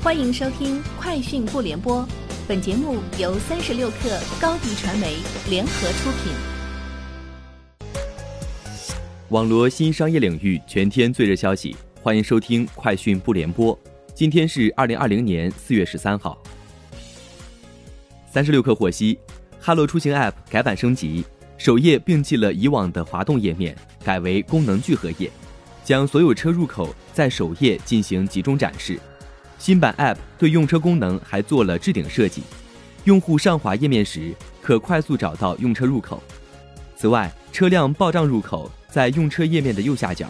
欢迎收听《快讯不联播》，本节目由三十六克高低传媒联合出品。网罗新商业领域全天最热消息，欢迎收听《快讯不联播》。今天是二零二零年四月十三号。三十六氪获悉，哈罗出行 App 改版升级，首页摒弃了以往的滑动页面，改为功能聚合页，将所有车入口在首页进行集中展示。新版 App 对用车功能还做了置顶设计，用户上滑页面时可快速找到用车入口。此外，车辆报账入口在用车页面的右下角。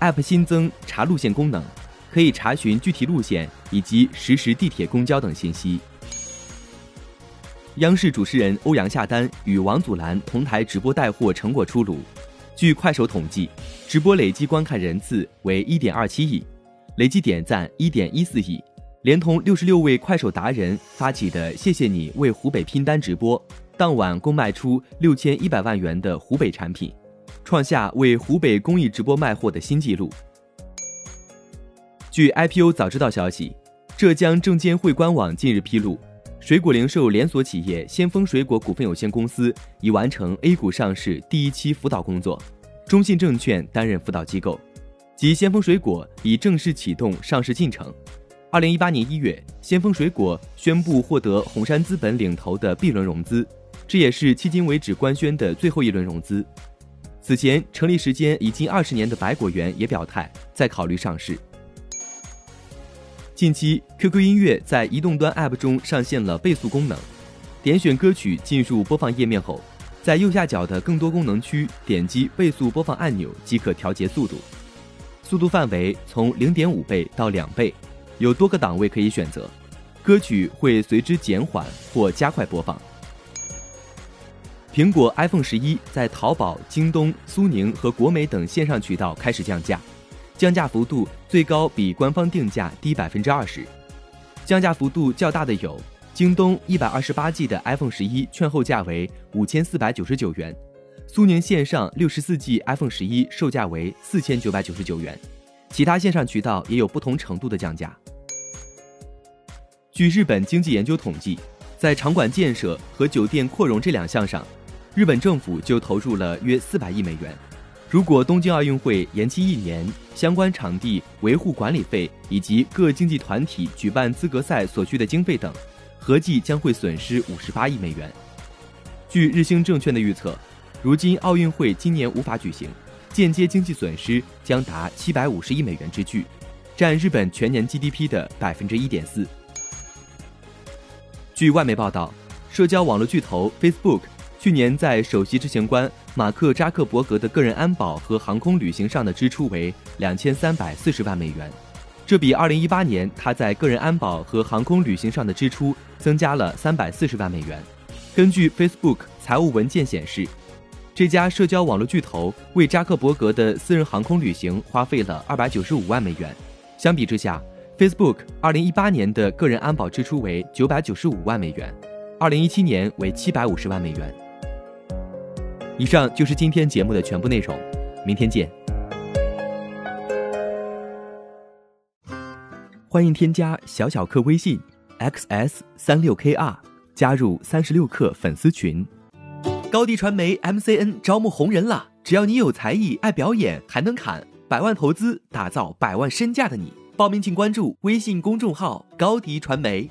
App 新增查路线功能，可以查询具体路线以及实时地铁、公交等信息。央视主持人欧阳夏丹与王祖蓝同台直播带货成果出炉，据快手统计，直播累计观看人次为一点二七亿。累计点赞一点一四亿，连同六十六位快手达人发起的“谢谢你为湖北拼单”直播，当晚共卖出六千一百万元的湖北产品，创下为湖北公益直播卖货的新纪录。据 IPO 早知道消息，浙江证监会官网近日披露，水果零售连锁企业先锋水果股份有限公司已完成 A 股上市第一期辅导工作，中信证券担任辅导机构。即先锋水果已正式启动上市进程。二零一八年一月，先锋水果宣布获得红杉资本领投的 B 轮融资，这也是迄今为止官宣的最后一轮融资。此前成立时间已近二十年的百果园也表态在考虑上市。近期，QQ 音乐在移动端 App 中上线了倍速功能，点选歌曲进入播放页面后，在右下角的更多功能区点击倍速播放按钮即可调节速度。速度范围从零点五倍到两倍，有多个档位可以选择，歌曲会随之减缓或加快播放。苹果 iPhone 十一在淘宝、京东、苏宁和国美等线上渠道开始降价，降价幅度最高比官方定价低百分之二十。降价幅度较大的有：京东一百二十八 G 的 iPhone 十一券后价为五千四百九十九元。苏宁线上六十四 G iPhone 十一售价为四千九百九十九元，其他线上渠道也有不同程度的降价。据日本经济研究统计，在场馆建设和酒店扩容这两项上，日本政府就投入了约四百亿美元。如果东京奥运会延期一年，相关场地维护管理费以及各竞技团体举办资格赛所需的经费等，合计将会损失五十八亿美元。据日兴证券的预测。如今奥运会今年无法举行，间接经济损失将达七百五十亿美元之巨，占日本全年 GDP 的百分之一点四。据外媒报道，社交网络巨头 Facebook 去年在首席执行官马克扎克伯格的个人安保和航空旅行上的支出为两千三百四十万美元，这比二零一八年他在个人安保和航空旅行上的支出增加了三百四十万美元。根据 Facebook 财务文件显示。这家社交网络巨头为扎克伯格的私人航空旅行花费了二百九十五万美元。相比之下，Facebook 二零一八年的个人安保支出为九百九十五万美元，二零一七年为七百五十万美元。以上就是今天节目的全部内容，明天见。欢迎添加小小客微信 xs 三六 kr，加入三十六氪粉丝群。高迪传媒 MCN 招募红人啦，只要你有才艺、爱表演，还能砍，百万投资打造百万身价的你，报名请关注微信公众号高迪传媒。